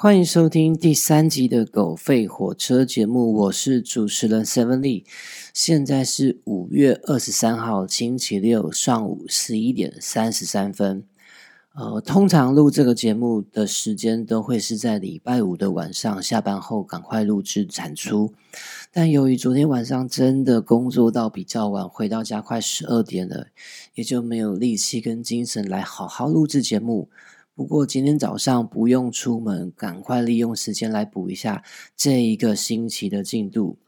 欢迎收听第三集的《狗吠火车》节目，我是主持人 Seven Lee。现在是五月二十三号星期六上午十一点三十三分。呃，通常录这个节目的时间都会是在礼拜五的晚上下班后赶快录制产出，但由于昨天晚上真的工作到比较晚，回到家快十二点了，也就没有力气跟精神来好好录制节目。不过今天早上不用出门，赶快利用时间来补一下这一个星期的进度。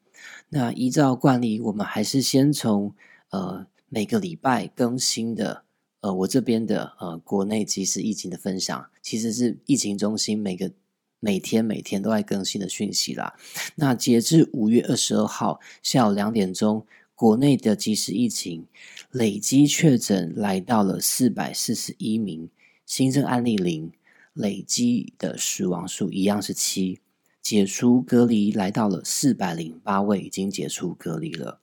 那依照惯例，我们还是先从呃每个礼拜更新的呃我这边的呃国内即时疫情的分享，其实是疫情中心每个每天每天都在更新的讯息啦。那截至五月二十二号下午两点钟，国内的即时疫情累积确诊来到了四百四十一名。新增案例零，累积的死亡数一样是七，解除隔离来到了四百零八位，已经解除隔离了。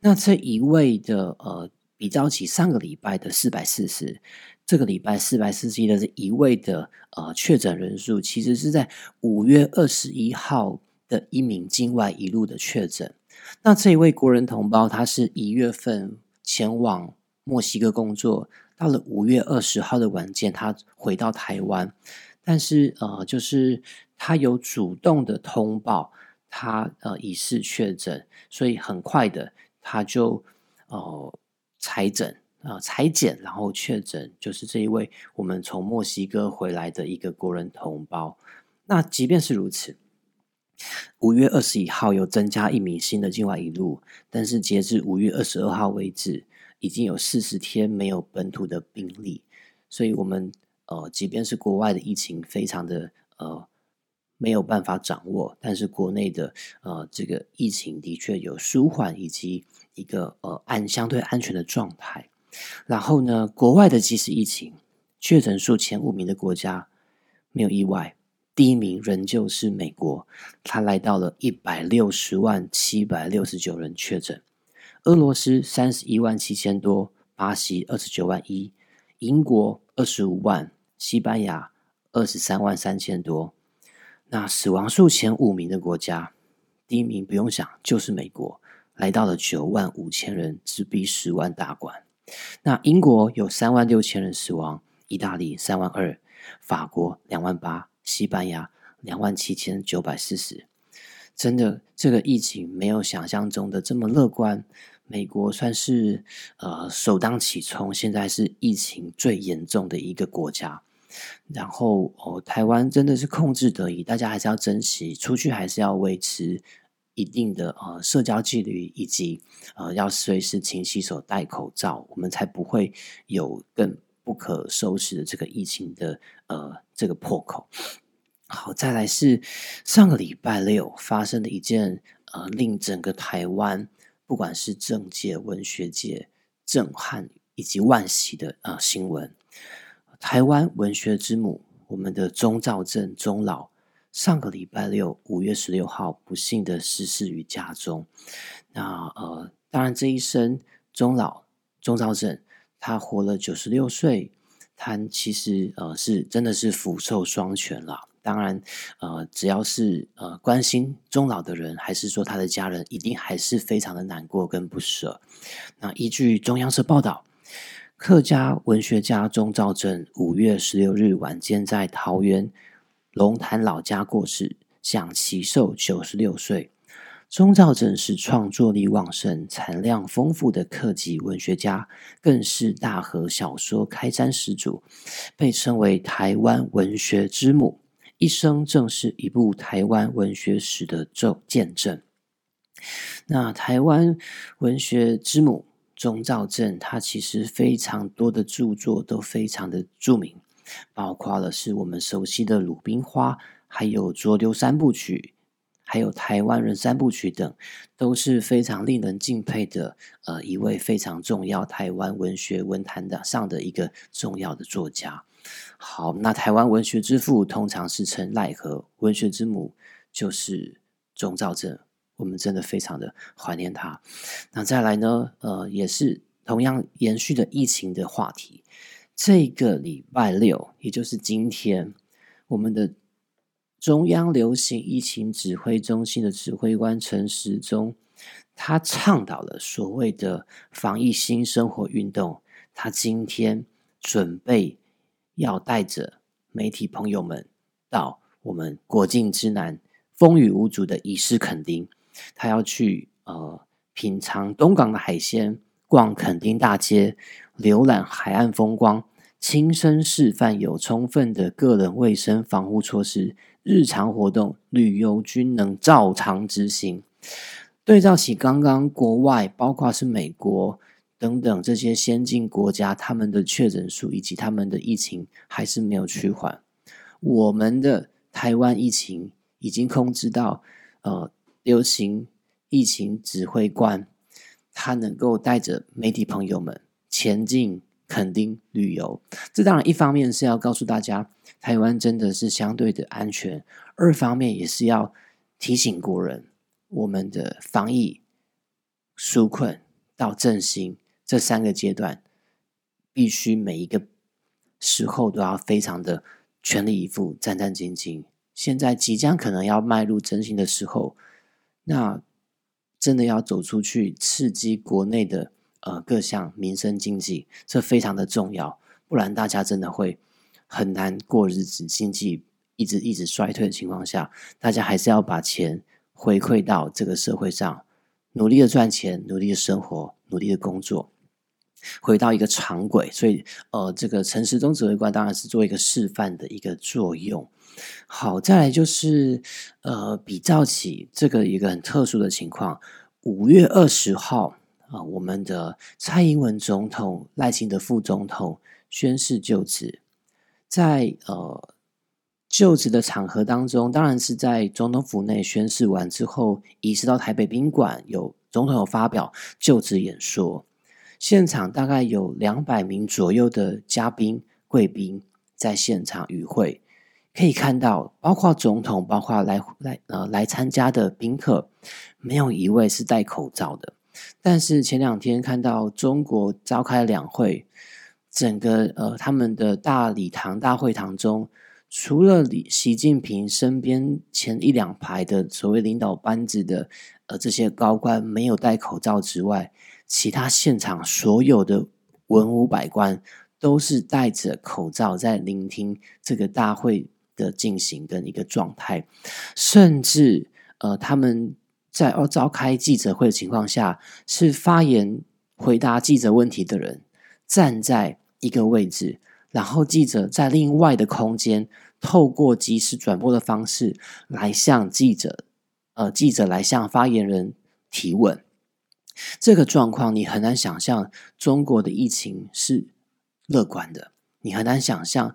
那这一位的呃，比较起上个礼拜的四百四十，这个礼拜四百四十的这一位的呃确诊人数，其实是在五月二十一号的一名境外一路的确诊。那这一位国人同胞，他是一月份前往墨西哥工作。到了五月二十号的晚间，他回到台湾，但是呃，就是他有主动的通报，他呃疑似确诊，所以很快的他就呃裁诊啊裁剪，然后确诊，就是这一位我们从墨西哥回来的一个国人同胞。那即便是如此，五月二十一号有增加一名新的境外一路，但是截至五月二十二号为止。已经有四十天没有本土的病例，所以我们呃，即便是国外的疫情非常的呃没有办法掌握，但是国内的呃这个疫情的确有舒缓以及一个呃安相对安全的状态。然后呢，国外的即时疫情确诊数前五名的国家没有意外，第一名仍旧是美国，它来到了一百六十万七百六十九人确诊。俄罗斯三十一万七千多，巴西二十九万一，英国二十五万，西班牙二十三万三千多。那死亡数前五名的国家，第一名不用想就是美国，来到了九万五千人，直逼十万大关。那英国有三万六千人死亡，意大利三万二，法国两万八，西班牙两万七千九百四十。真的，这个疫情没有想象中的这么乐观。美国算是呃首当其冲，现在是疫情最严重的一个国家。然后哦，台湾真的是控制得宜，大家还是要珍惜，出去还是要维持一定的呃社交纪律，以及呃要随时勤洗手、戴口罩，我们才不会有更不可收拾的这个疫情的呃这个破口。好，再来是上个礼拜六发生的一件呃令整个台湾。不管是政界、文学界震撼以及万喜的啊新闻，台湾文学之母，我们的钟兆镇钟老，上个礼拜六五月十六号不幸的逝世于家中。那呃，当然这一生钟老钟兆镇他活了九十六岁，他其实呃是真的是福寿双全了。当然，呃，只要是呃关心终老的人，还是说他的家人，一定还是非常的难过跟不舍。那依据中央社报道，客家文学家钟兆镇五月十六日晚间在桃园龙潭老家过世，享其寿九十六岁。钟兆镇是创作力旺盛、产量丰富的客籍文学家，更是大河小说开山始祖，被称为台湾文学之母。一生正是一部台湾文学史的证见证。那台湾文学之母钟兆镇，他其实非常多的著作都非常的著名，包括了是我们熟悉的《鲁冰花》，还有《浊流三部曲》，还有《台湾人三部曲》等，都是非常令人敬佩的。呃，一位非常重要台湾文学文坛的上的一个重要的作家。好，那台湾文学之父通常是称赖和，文学之母就是钟兆镇，我们真的非常的怀念他。那再来呢？呃，也是同样延续的疫情的话题。这个礼拜六，也就是今天，我们的中央流行疫情指挥中心的指挥官陈时中，他倡导了所谓的防疫新生活运动。他今天准备要带着媒体朋友们到我们国境之南风雨无阻的仪式垦丁，他要去呃品尝东港的海鲜，逛垦丁大街，浏览海岸风光，亲身示范有充分的个人卫生防护措施，日常活动旅游均能照常执行。对照起刚刚国外，包括是美国。等等，这些先进国家，他们的确诊数以及他们的疫情还是没有趋缓。我们的台湾疫情已经控制到，呃，流行疫情指挥官他能够带着媒体朋友们前进垦丁旅游。这当然一方面是要告诉大家，台湾真的是相对的安全；二方面也是要提醒国人，我们的防疫纾困到振兴。这三个阶段，必须每一个时候都要非常的全力以赴、战战兢兢。现在即将可能要迈入真心的时候，那真的要走出去，刺激国内的呃各项民生经济，这非常的重要。不然大家真的会很难过日子，经济一直一直衰退的情况下，大家还是要把钱回馈到这个社会上，努力的赚钱，努力的生活，努力的工作。回到一个常轨，所以呃，这个陈时中指挥官当然是做一个示范的一个作用。好，再来就是呃，比较起这个一个很特殊的情况，五月二十号啊，我们的蔡英文总统、赖清德副总统宣誓就职，在呃就职的场合当中，当然是在总统府内宣誓完之后，移师到台北宾馆，有总统有发表就职演说。现场大概有两百名左右的嘉宾贵宾在现场与会，可以看到，包括总统，包括来来呃来参加的宾客，没有一位是戴口罩的。但是前两天看到中国召开两会，整个呃他们的大礼堂、大会堂中，除了李习近平身边前一两排的所谓领导班子的呃这些高官没有戴口罩之外，其他现场所有的文武百官都是戴着口罩在聆听这个大会的进行的一个状态，甚至呃，他们在要召开记者会的情况下，是发言回答记者问题的人站在一个位置，然后记者在另外的空间透过即时转播的方式来向记者，呃，记者来向发言人提问。这个状况你很难想象，中国的疫情是乐观的。你很难想象，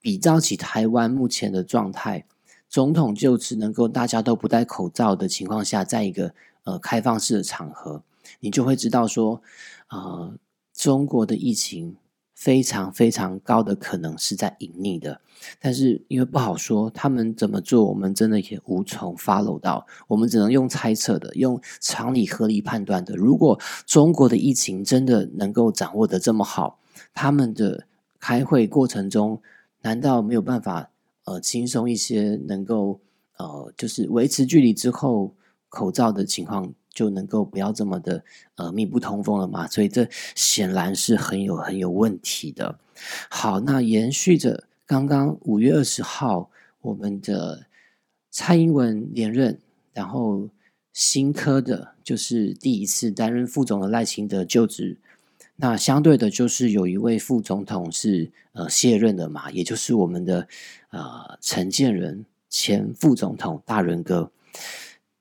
比照起台湾目前的状态，总统就职能够大家都不戴口罩的情况下，在一个呃开放式的场合，你就会知道说，呃，中国的疫情。非常非常高的可能是在隐匿的，但是因为不好说，他们怎么做，我们真的也无从 follow 到，我们只能用猜测的，用常理合理判断的。如果中国的疫情真的能够掌握的这么好，他们的开会过程中难道没有办法呃轻松一些，能够呃就是维持距离之后口罩的情况？就能够不要这么的呃密不通风了嘛？所以这显然是很有很有问题的。好，那延续着刚刚五月二十号我们的蔡英文连任，然后新科的就是第一次担任副总的赖清德就职，那相对的就是有一位副总统是呃卸任的嘛，也就是我们的呃陈建仁前副总统大仁哥。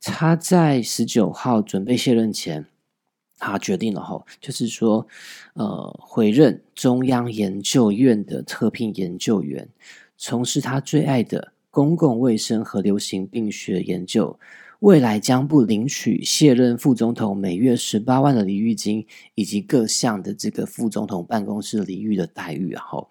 他在十九号准备卸任前，他决定了哈，就是说，呃，回任中央研究院的特聘研究员，从事他最爱的公共卫生和流行病学研究。未来将不领取卸任副总统每月十八万的礼遇金，以及各项的这个副总统办公室礼遇的待遇。然后，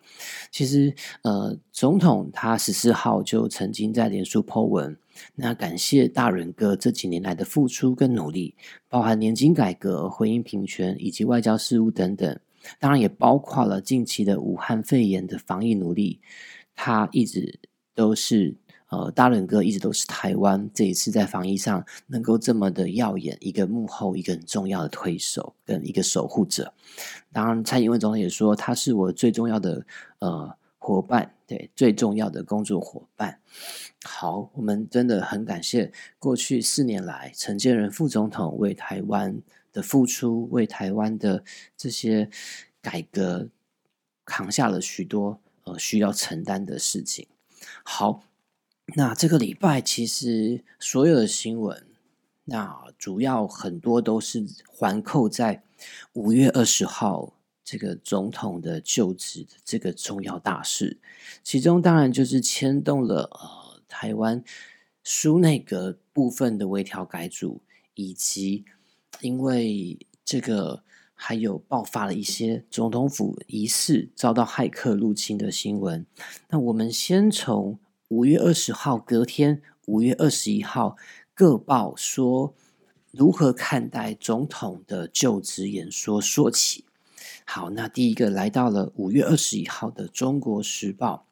其实呃，总统他十四号就曾经在脸书 po 文，那感谢大人哥这几年来的付出跟努力，包含年金改革、婚姻平权以及外交事务等等，当然也包括了近期的武汉肺炎的防疫努力，他一直都是。呃，大人哥一直都是台湾这一次在防疫上能够这么的耀眼，一个幕后一个很重要的推手跟一个守护者。当然，蔡英文总统也说他是我最重要的呃伙伴，对，最重要的工作伙伴。好，我们真的很感谢过去四年来陈建仁副总统为台湾的付出，为台湾的这些改革扛下了许多呃需要承担的事情。好。那这个礼拜其实所有的新闻，那主要很多都是环扣在五月二十号这个总统的就职的这个重要大事，其中当然就是牵动了呃台湾书内阁部分的微调改组，以及因为这个还有爆发了一些总统府疑似遭到骇客入侵的新闻。那我们先从。五月二十号，隔天五月二十一号，各报说如何看待总统的就职演说说起。好，那第一个来到了五月二十一号的《中国时报》。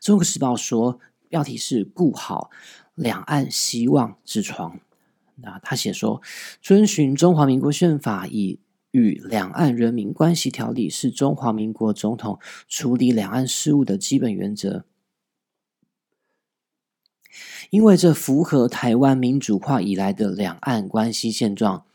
《中国时报》说，标题是“顾好两岸希望之窗”。那他写说，遵循中华民国宪法以与两岸人民关系条例是中华民国总统处理两岸事务的基本原则。因为这符合台湾民主化以来的两岸关系现状，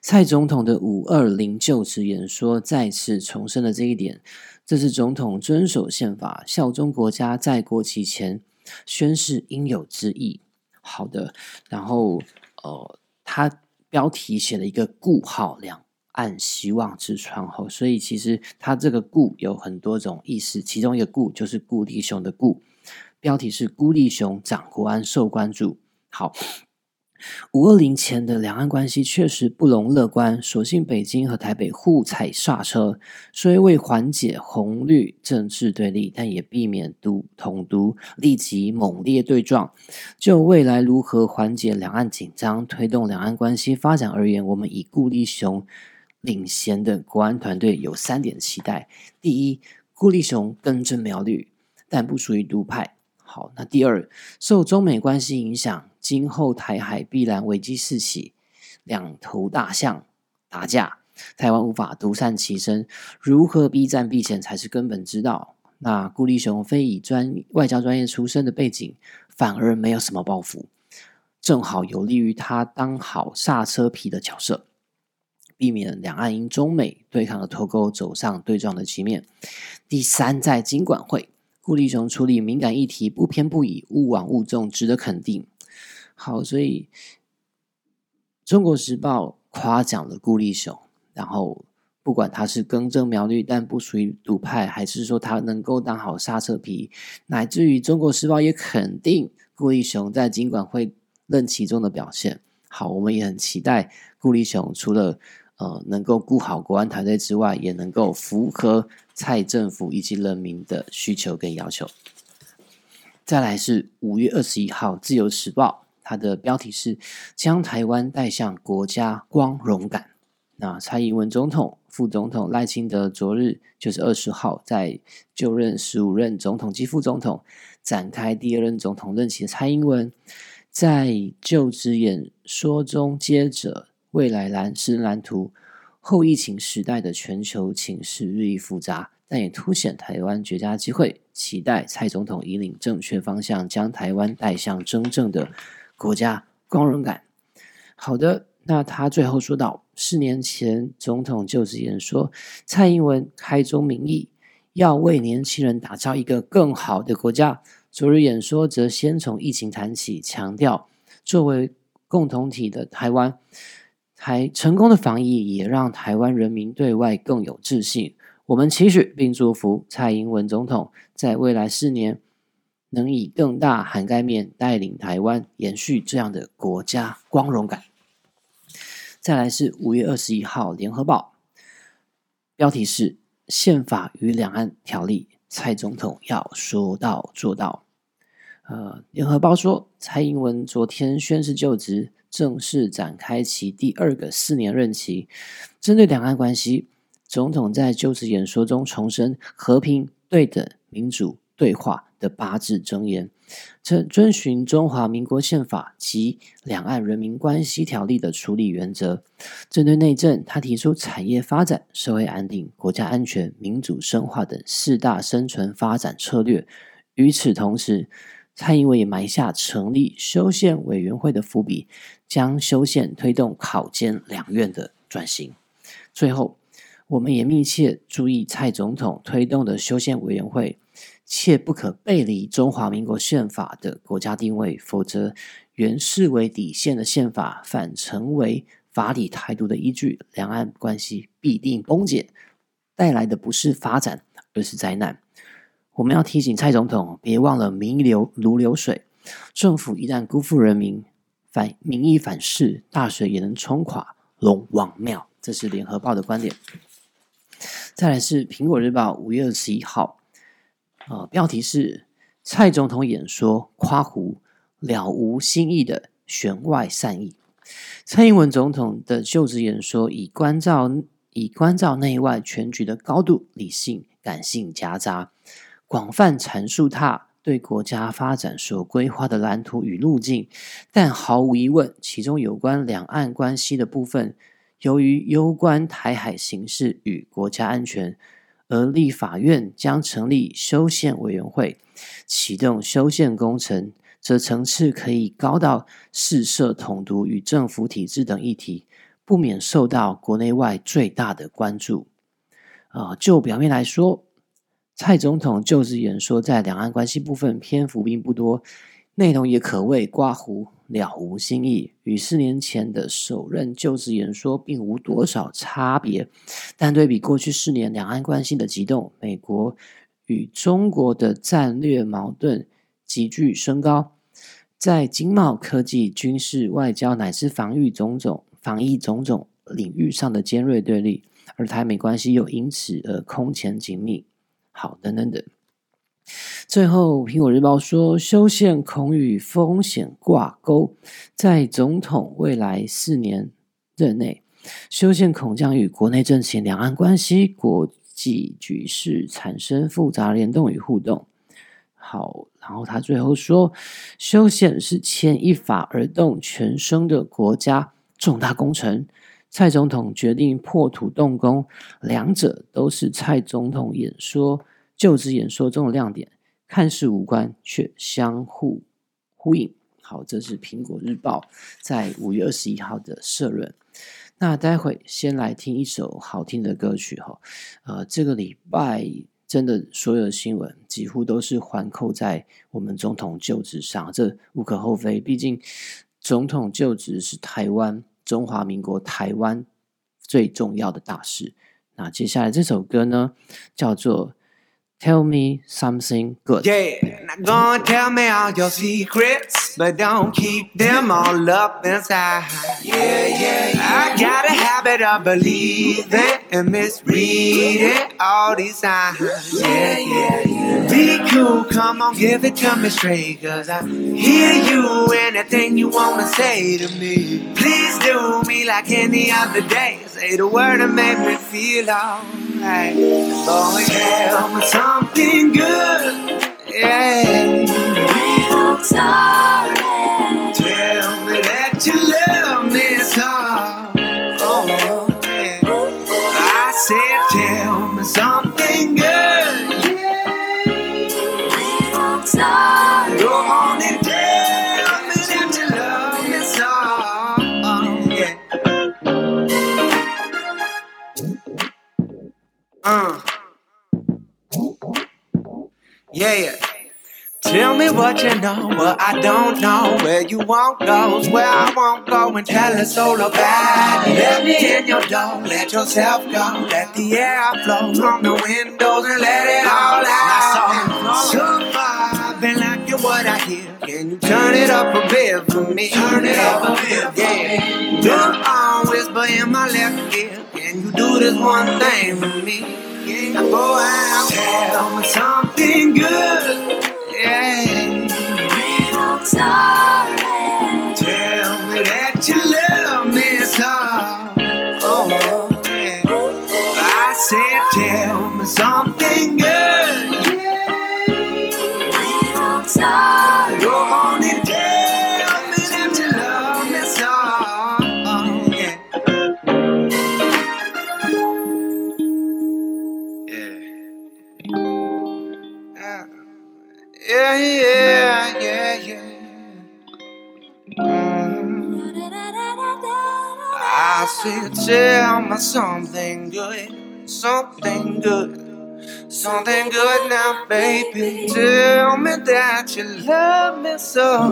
蔡总统的五二零就职演说再次重申了这一点。这是总统遵守宪法、效忠国家，在国旗前宣誓应有之意。好的，然后呃，他标题写了一个“顾好两岸希望之窗”后，所以其实他这个“顾”有很多种意思，其中一个“顾”就是顾弟兄的“顾”。标题是“孤立雄长国安受关注”。好，五二零前的两岸关系确实不容乐观，所幸北京和台北互踩刹车，虽未缓解红绿政治对立，但也避免独统独立即猛烈对撞。就未来如何缓解两岸紧张、推动两岸关系发展而言，我们以顾立雄领衔的国安团队有三点期待：第一，顾立雄根正苗绿，但不属于独派。好，那第二，受中美关系影响，今后台海必然危机四起，两头大象打架，台湾无法独善其身，如何避战避险才是根本之道。那顾立雄非以专外交专业出身的背景，反而没有什么抱负，正好有利于他当好刹车皮的角色，避免两岸因中美对抗的脱钩走上对撞的局面。第三，在经管会。顾立雄处理敏感议题不偏不倚，勿枉勿纵，值得肯定。好，所以《中国时报》夸奖了顾立雄，然后不管他是更正苗绿，但不属于独派，还是说他能够当好刹车皮，乃至于《中国时报》也肯定顾立雄在尽管会任其中的表现。好，我们也很期待顾立雄除了呃能够顾好国安团队之外，也能够符合。蔡政府以及人民的需求跟要求。再来是五月二十一号，《自由时报》它的标题是“将台湾带向国家光荣感”。那蔡英文总统、副总统赖清德昨日就是二十号，在就任十五任总统及副总统，展开第二任总统任期的蔡英文，在就职演说中，接着未来蓝是蓝图。后疫情时代的全球情势日益复杂，但也凸显台湾绝佳机会。期待蔡总统引领正确方向，将台湾带向真正的国家光荣感。好的，那他最后说到，四年前总统就职演说，蔡英文开宗明义要为年轻人打造一个更好的国家。昨日演说则先从疫情谈起，强调作为共同体的台湾。台成功的防疫也让台湾人民对外更有自信。我们期许并祝福蔡英文总统在未来四年能以更大涵盖面带领台湾延续这样的国家光荣感。再来是五月二十一号联合报，标题是“宪法与两岸条例”，蔡总统要说到做到。呃，联合报说，蔡英文昨天宣誓就职。正式展开其第二个四年任期。针对两岸关系，总统在就职演说中重申和平、对等、民主、对话的八字箴言，遵遵循中华民国宪法及两岸人民关系条例的处理原则。针对内政，他提出产业发展、社会安定、国家安全、民主深化等四大生存发展策略。与此同时，蔡英文也埋下成立修宪委员会的伏笔，将修宪推动考监两院的转型。最后。我们也密切注意蔡总统推动的修宪委员会，切不可背离中华民国宪法的国家定位，否则原视为底线的宪法反成为法理态度的依据，两岸关系必定崩解，带来的不是发展，而是灾难。我们要提醒蔡总统，别忘了名流如流水，政府一旦辜负人民，反民意反噬，大水也能冲垮龙王庙。这是联合报的观点。再来是《苹果日报》五月二十一号，啊，标题是蔡总统演说夸胡了无新意的弦外善意。蔡英文总统的就职演说以关照以关照内外全局的高度理性感性夹杂，广泛阐述他对国家发展所规划的蓝图与路径，但毫无疑问，其中有关两岸关系的部分。由于攸关台海形势与国家安全，而立法院将成立修宪委员会，启动修宪工程，则层次可以高到四设统独与政府体制等议题，不免受到国内外最大的关注。啊，就表面来说，蔡总统就职演说在两岸关系部分篇幅并不多，内容也可谓刮胡。了无新意，与四年前的首任就职演说并无多少差别。但对比过去四年两岸关系的激动，美国与中国的战略矛盾急剧升高，在经贸、科技、军事、外交乃至防御种种、防疫种种领域上的尖锐对立，而台美关系又因此而空前紧密。好，等等等。最后，《苹果日报》说，修宪恐与风险挂钩，在总统未来四年任内，修宪恐将与国内政情、两岸关系、国际局势产生复杂联动与互动。好，然后他最后说，修宪是牵一发而动全身的国家重大工程。蔡总统决定破土动工，两者都是蔡总统演说。就职演说中的亮点，看似无关，却相互呼应。好，这是苹果日报在五月二十一号的社论。那待会先来听一首好听的歌曲哈。呃，这个礼拜真的所有的新闻几乎都是环扣在我们总统就职上，这无可厚非。毕竟总统就职是台湾中华民国台湾最重要的大事。那接下来这首歌呢，叫做。Tell me something good. Yeah, now go and tell me all your secrets, but don't keep them all up inside. Yeah, yeah, yeah. I got a habit of believing and misreading all these signs. Yeah, yeah, yeah. Be cool, come on, give it to me straight, cause I hear you anything you wanna say to me. Please do me like any other day. Say the word and make me feel alright. Boy, tell me something good. Yeah. Tell me that you love me so. Oh, yeah. I said, tell me something good. Oh, yeah. Uh. Yeah. Tell me what you know, what I don't know. Where you won't goes, where I won't go, and tell us all about it. Let me in your door, let yourself go. Let the air flow from the windows and let it all out. So far, I've been liking what I hear. Can you turn it up a bit for me? Turn it up a bit, yeah. Don't on whisper in my left ear. Can you this one thing for me? Yeah, go out, tell me something good. Yeah. Say, tell me something good, something good. Something good now, baby. Tell me that you love me so.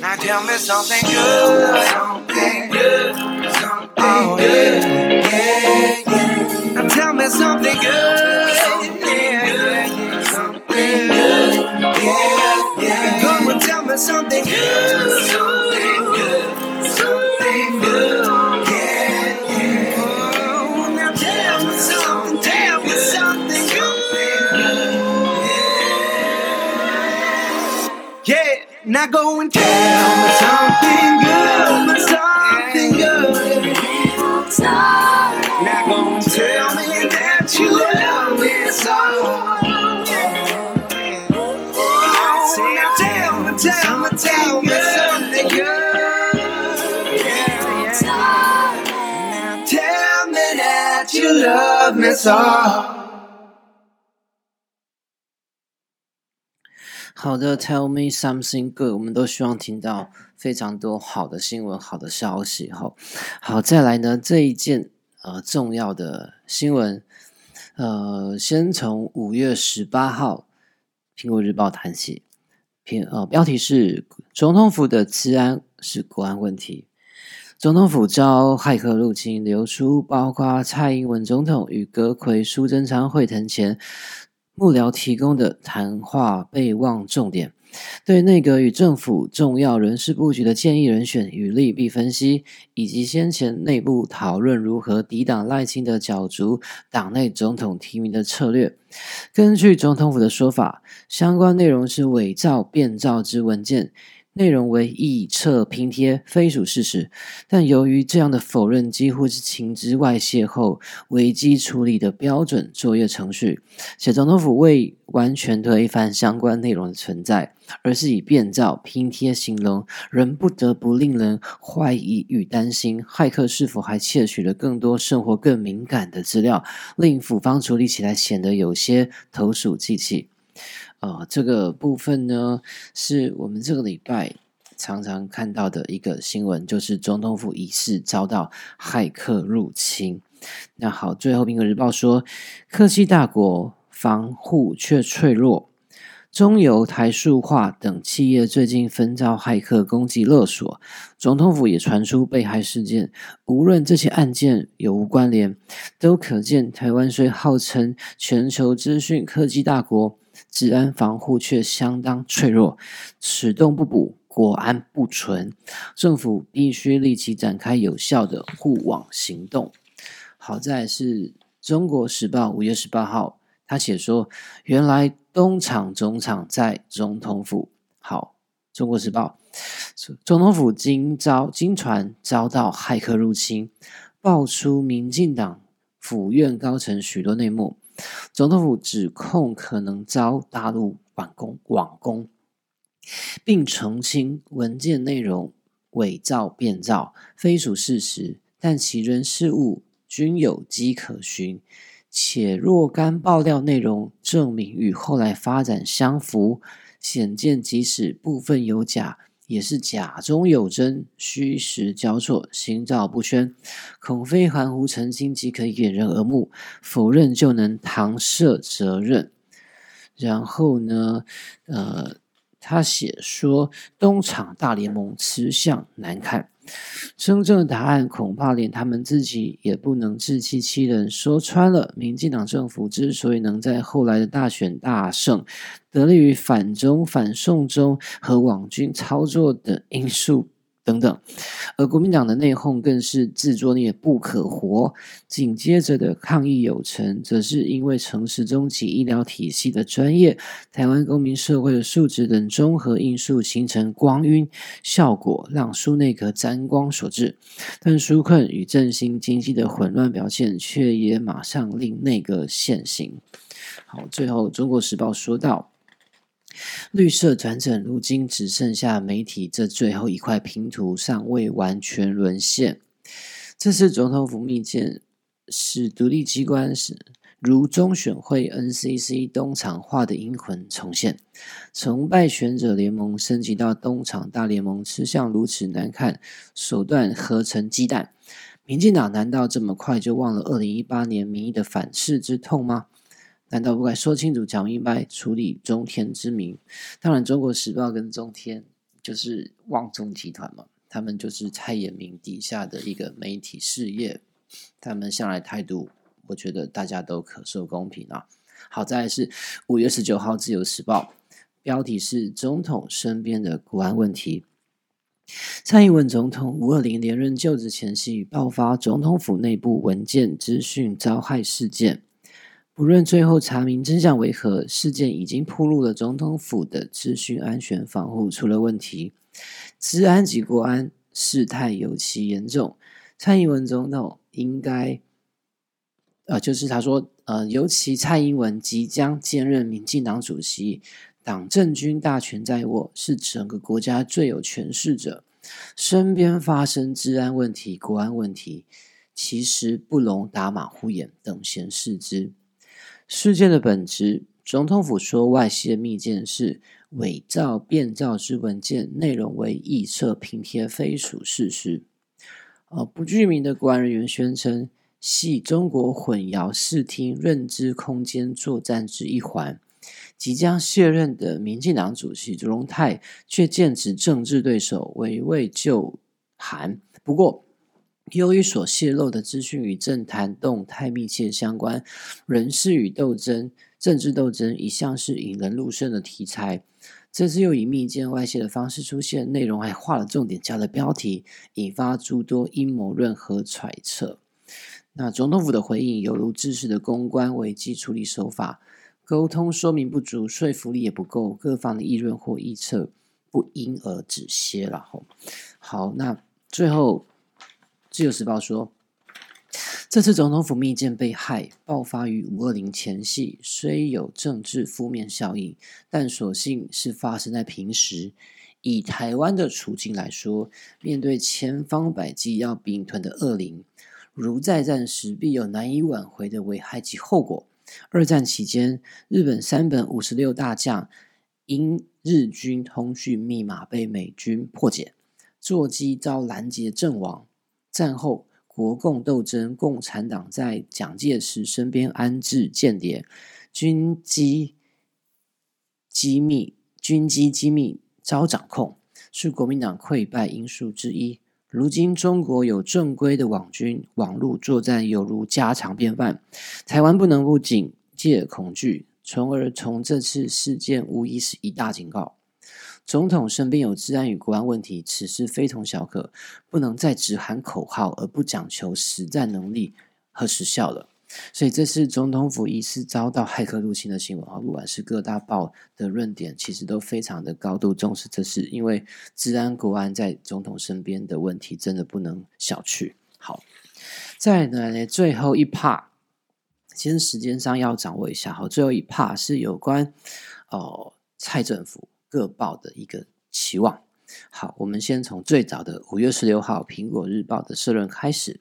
Now tell me something good, something good, something good. Yeah, yeah. Now tell me something good, something good, something good. Yeah, yeah. Come and tell me something good, now go and tell me something good, something good. Now go and tell me that you love me now tell me, tell me, tell me something good. Tell me that you love me so. 好的，Tell me something good，我们都希望听到非常多好的新闻、好的消息。哈，好，再来呢这一件呃重要的新闻，呃，先从五月十八号《苹果日报》谈起，篇呃标题是“总统府的治安是国安问题”。总统府遭骇客入侵，流出包括蔡英文总统与阁魁苏贞昌会谈前。幕僚提供的谈话备忘重点，对内阁与政府重要人事布局的建议人选与利弊分析，以及先前内部讨论如何抵挡赖清的角逐党内总统提名的策略。根据总统府的说法，相关内容是伪造变造之文件。内容为臆测拼贴，非属事实。但由于这样的否认几乎是情之外泄后危机处理的标准作业程序，且总统府未完全推翻相关内容的存在，而是以变造拼贴形容，仍不得不令人怀疑与担心，骇客是否还窃取了更多生活更敏感的资料，令府方处理起来显得有些投鼠忌器。啊，这个部分呢，是我们这个礼拜常常看到的一个新闻，就是总统府疑似遭到骇客入侵。那好，最后《苹果日报》说，科技大国防护却脆弱，中油、台塑化等企业最近纷遭骇客攻击勒索，总统府也传出被害事件。无论这些案件有无关联，都可见台湾虽号称全球资讯科技大国。治安防护却相当脆弱，此洞不补，国安不存。政府必须立即展开有效的护网行动。好在是中国时报五月十八号，他写说，原来东厂总厂在总统府。好，中国时报，总统府今遭今传遭到骇客入侵，爆出民进党府院高层许多内幕。总统府指控可能遭大陆网攻，网攻，并澄清文件内容伪造变造，非属事实，但其人事物均有迹可循，且若干爆料内容证明与后来发展相符，显见即使部分有假。也是假中有真，虚实交错，心照不宣，恐非含糊澄清即可掩人耳目，否认就能搪塞责任。然后呢，呃，他写说东厂大联盟吃相难看。真正的答案恐怕连他们自己也不能自欺欺人。说穿了，民进党政府之所以能在后来的大选大胜，得力于反中、反宋中和网军操作的因素。等等，而国民党的内讧更是自作孽不可活。紧接着的抗议有成，则是因为城市中及医疗体系的专业、台湾公民社会的素质等综合因素形成光晕效果，让苏内阁沾光所致。但纾困与振兴经济的混乱表现，却也马上令内阁现形。好，最后《中国时报》说到。绿色转整，如今只剩下媒体这最后一块拼图尚未完全沦陷。这次总统府密件使独立机关是如中选会 NCC 东厂化的阴魂重现，从败选者联盟升级到东厂大联盟，吃相如此难看，手段合成鸡蛋。民进党难道这么快就忘了二零一八年民意的反噬之痛吗？难道不该说清楚、讲明白，处理中天之名？当然，《中国时报》跟中天就是旺中集团嘛，他们就是蔡衍明底下的一个媒体事业，他们向来态度，我觉得大家都可受公平啊。好在是五月十九号，《自由时报》标题是“总统身边的国安问题”。蔡英文总统五二零连任就职前夕爆发总统府内部文件资讯遭害事件。不论最后查明真相为何，事件已经铺露了总统府的资讯安全防护出了问题，治安及国安事态尤其严重。蔡英文总统应该，呃，就是他说，呃，尤其蔡英文即将兼任民进党主席，党政军大权在握，是整个国家最有权势者，身边发生治安问题、国安问题，其实不容打马虎眼等闲视之。事件的本质，总统府说外泄密件是伪造、变造之文件，内容为臆测、拼贴，非属事实。呃，不具名的国安人员宣称，系中国混淆视听认知空间作战之一环。即将卸任的民进党主席卓荣泰却剑指政治对手，围魏救韩。不过，由于所泄露的资讯与政坛动态密切相关，人事与斗争、政治斗争一向是引人入胜的题材。这次又以密件外泄的方式出现，内容还画了重点，加了标题，引发诸多阴谋论和揣测。那总统府的回应犹如制式的公关危机处理手法，沟通说明不足，说服力也不够，各方的议论或臆测不因而止歇了。吼，好，那最后。自由时报说，这次总统府密件被害爆发于五二零前夕，虽有政治负面效应，但所幸是发生在平时。以台湾的处境来说，面对千方百计要并吞的恶灵，如再战时必有难以挽回的危害及后果。二战期间，日本三本五十六大将因日军通讯密码被美军破解，座机遭拦截阵亡。战后，国共斗争，共产党在蒋介石身边安置间谍，军机机密，军机机密遭掌控，是国民党溃败因素之一。如今，中国有正规的网军，网络作战犹如家常便饭。台湾不能不警戒恐惧，从而从这次事件无疑是一大警告。总统身边有治安与国安问题，此事非同小可，不能再只喊口号而不讲求实战能力和实效了。所以，这次总统府疑似遭到骇客入侵的新闻啊！不管是各大报的论点，其实都非常的高度重视这事，因为治安国安在总统身边的问题，真的不能小觑。好，再来最后一 part，先时间上要掌握一下。好，最后一 part 是有关哦蔡政府。各报的一个期望。好，我们先从最早的五月十六号《苹果日报》的社论开始，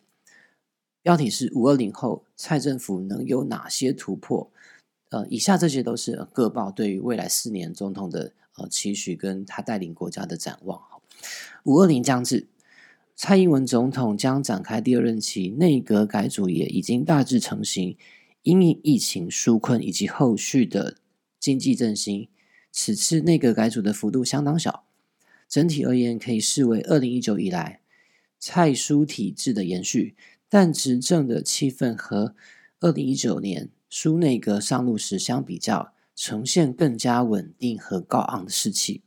标题是“五二零后蔡政府能有哪些突破？”呃，以下这些都是各报对于未来四年总统的呃期许，跟他带领国家的展望。五二零将至，蔡英文总统将展开第二任期，内阁改组也已经大致成型，因疫情纾困以及后续的经济振兴。此次内阁改组的幅度相当小，整体而言可以视为二零一九以来蔡苏体制的延续，但执政的气氛和二零一九年苏内阁上路时相比较，呈现更加稳定和高昂的士气。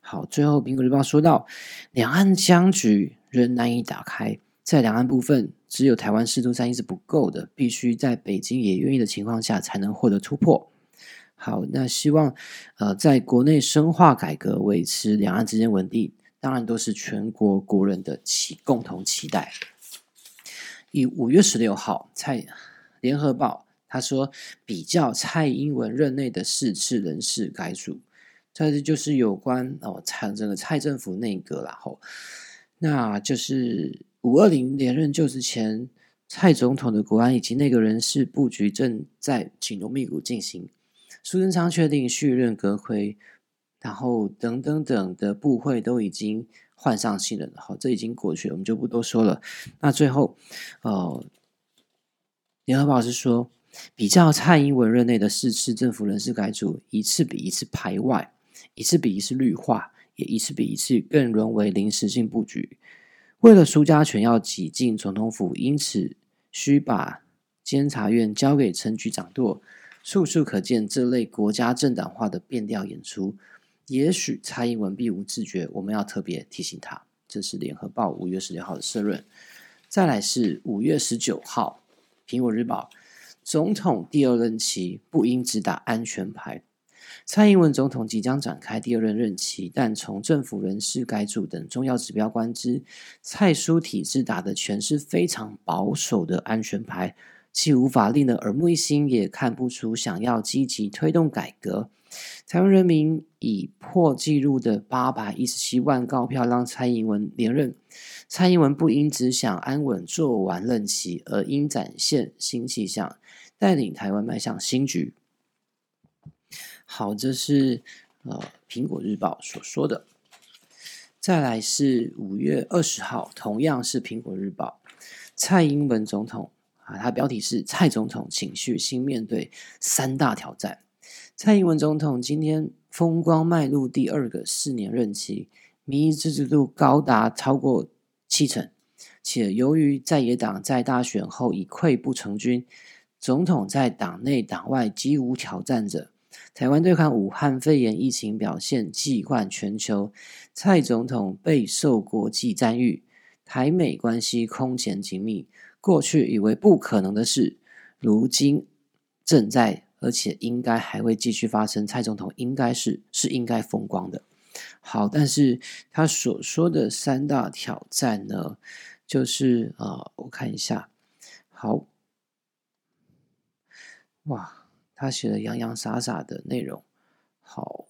好，最后苹果日报说到，两岸僵局仍难以打开，在两岸部分，只有台湾试图战役是不够的，必须在北京也愿意的情况下，才能获得突破。好，那希望呃，在国内深化改革，维持两岸之间稳定，当然都是全国国人的期共同期待。以五月十六号蔡联合报他说，比较蔡英文任内的四次人事改组，这就是有关哦蔡整个蔡政府内阁然后，那就是五二零连任就职前蔡总统的国安以及内阁人事布局正在紧锣密鼓进行。苏贞昌确定续任阁魁，然后等等等的部会都已经换上新人了。好，这已经过去了，我们就不多说了。那最后，呃，联合报是说，比较蔡英文任内的四次政府人事改组，一次比一次排外，一次比一次绿化，也一次比一次更沦为临时性布局。为了苏家权要挤进总统府，因此需把监察院交给陈局长舵。处处可见这类国家政党化的变调演出。也许蔡英文并无自觉，我们要特别提醒他。这是联合报五月十六号的社论。再来是五月十九号，苹果日报：总统第二任期不应只打安全牌。蔡英文总统即将展开第二任任期，但从政府人事改组等重要指标观之，蔡书体制打的全是非常保守的安全牌，既无法令人耳目一新，也看不出想要积极推动改革。台湾人民以破纪录的八百一十七万高票让蔡英文连任，蔡英文不应只想安稳做完任期，而应展现新气象，带领台湾迈向新局。好，这是呃《苹果日报》所说的。再来是五月二十号，同样是《苹果日报》，蔡英文总统啊，他标题是“蔡总统情绪新面对三大挑战”。蔡英文总统今天风光迈入第二个四年任期，民意支持度高达超过七成，且由于在野党在大选后已溃不成军，总统在党内党外几无挑战者。台湾对抗武汉肺炎疫情表现既冠全球，蔡总统备受国际赞誉，台美关系空前紧密。过去以为不可能的事，如今正在，而且应该还会继续发生。蔡总统应该是是应该风光的。好，但是他所说的三大挑战呢，就是啊，我看一下，好，哇。他写的洋洋洒洒的内容，好，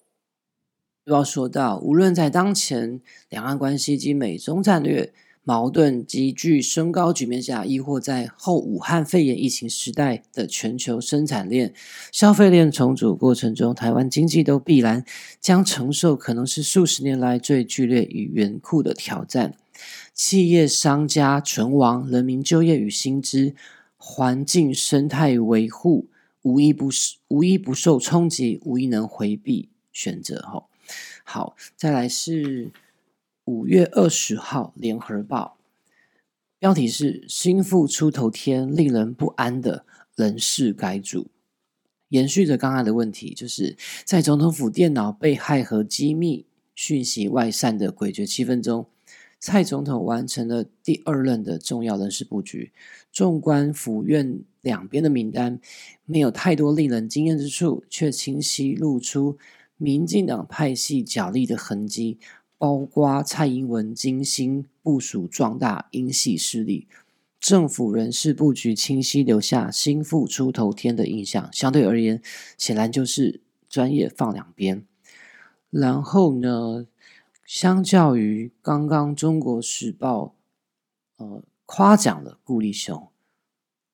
又要说到，无论在当前两岸关系及美中战略矛盾急剧升高局面下，亦或在后武汉肺炎疫情时代的全球生产链、消费链重组过程中，台湾经济都必然将承受可能是数十年来最剧烈与严酷的挑战，企业商家存亡、人民就业与薪资、环境生态维护。无一不是，无一不受冲击，无一能回避选择。哈，好，再来是五月二十号，《联合报》标题是“心腹出头天，令人不安的人事改组”。延续着刚才的问题，就是在总统府电脑被害和机密讯息外散的诡谲气氛中。蔡总统完成了第二任的重要人事布局。纵观府院两边的名单，没有太多令人惊艳之处，却清晰露出民进党派系角力的痕迹。包括蔡英文精心部署壮大英系势力，政府人事布局清晰留下心腹出头天的印象。相对而言，显然就是专业放两边。然后呢？相较于刚刚《中国时报》呃夸奖了顾立雄，《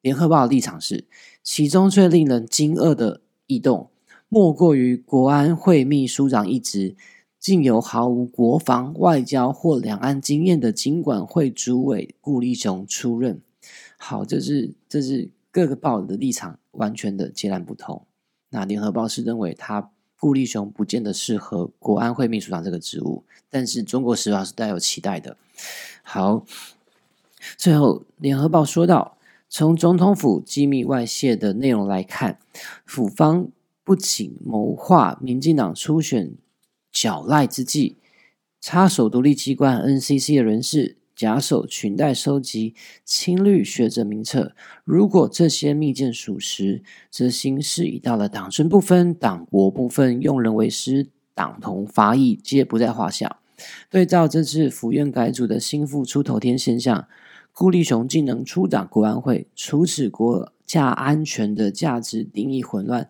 联合报》的立场是：其中最令人惊愕的异动，莫过于国安会秘书长一职，竟由毫无国防、外交或两岸经验的经管会主委顾立雄出任。好，这是这是各个报的立场完全的截然不同。那《联合报》是认为他。顾立雄不见得适合国安会秘书长这个职务，但是中国时报是带有期待的。好，最后联合报说到，从总统府机密外泄的内容来看，府方不仅谋划民进党初选剿赖之际，插手独立机关 NCC 的人士。假手裙带收集青绿学者名册，如果这些密件属实，则形势已到了党政不分、党国不分、用人为师、党同伐异，皆不在话下。对照这次府院改组的心腹出头天现象，顾立雄竟能出党国安会，除此国价安全的价值定义混乱，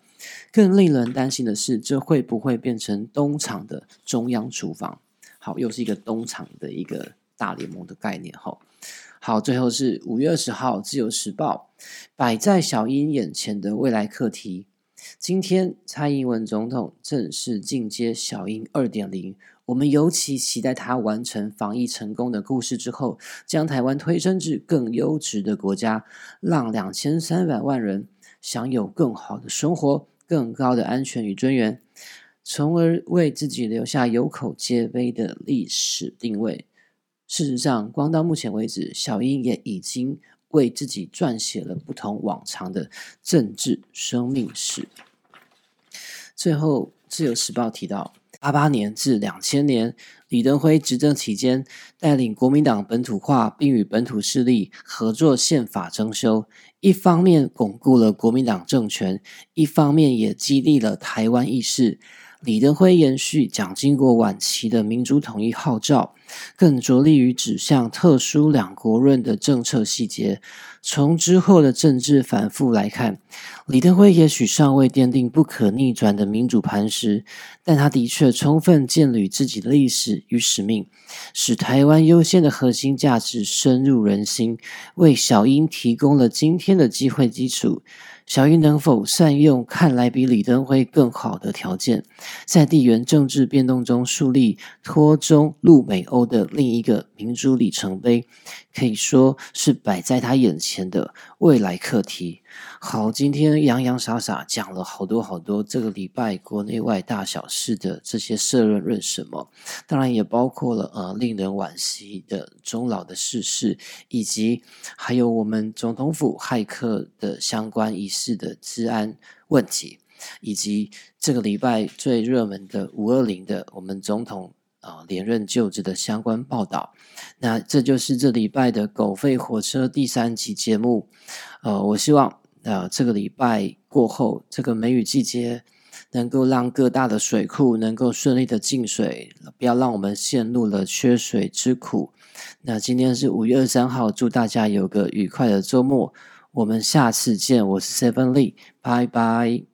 更令人担心的是，这会不会变成东厂的中央厨房？好，又是一个东厂的一个。大联盟的概念哈，好，最后是五月二十号，《自由时报》摆在小英眼前的未来课题。今天，蔡英文总统正式进阶小英二点零。我们尤其期待他完成防疫成功的故事之后，将台湾推升至更优质的国家，让两千三百万人享有更好的生活、更高的安全与尊严，从而为自己留下有口皆碑的历史定位。事实上，光到目前为止，小英也已经为自己撰写了不同往常的政治生命史。最后，《自由时报》提到。八八年至两千年，李登辉执政期间，带领国民党本土化，并与本土势力合作宪法征修，一方面巩固了国民党政权，一方面也激励了台湾意识。李登辉延续蒋经国晚期的民主统一号召，更着力于指向特殊两国论的政策细节。从之后的政治反复来看，李登辉也许尚未奠定不可逆转的民主磐石，但他的确充分建立自己的历史与使命，使台湾优先的核心价值深入人心，为小英提供了今天的机会基础。小英能否善用看来比李登辉更好的条件，在地缘政治变动中树立脱中入美欧的另一个民主里程碑，可以说是摆在他眼前的未来课题。好，今天洋洋洒洒讲了好多好多这个礼拜国内外大小事的这些社论论什么，当然也包括了呃令人惋惜的终老的逝世，以及还有我们总统府骇客的相关仪式的治安问题，以及这个礼拜最热门的五二零的我们总统啊连任就职的相关报道。那这就是这礼拜的狗吠火车第三集节目。呃，我希望。那，这个礼拜过后，这个梅雨季节能够让各大的水库能够顺利的进水，不要让我们陷入了缺水之苦。那今天是五月二三号，祝大家有个愉快的周末，我们下次见。我是 Seven Lee，拜拜。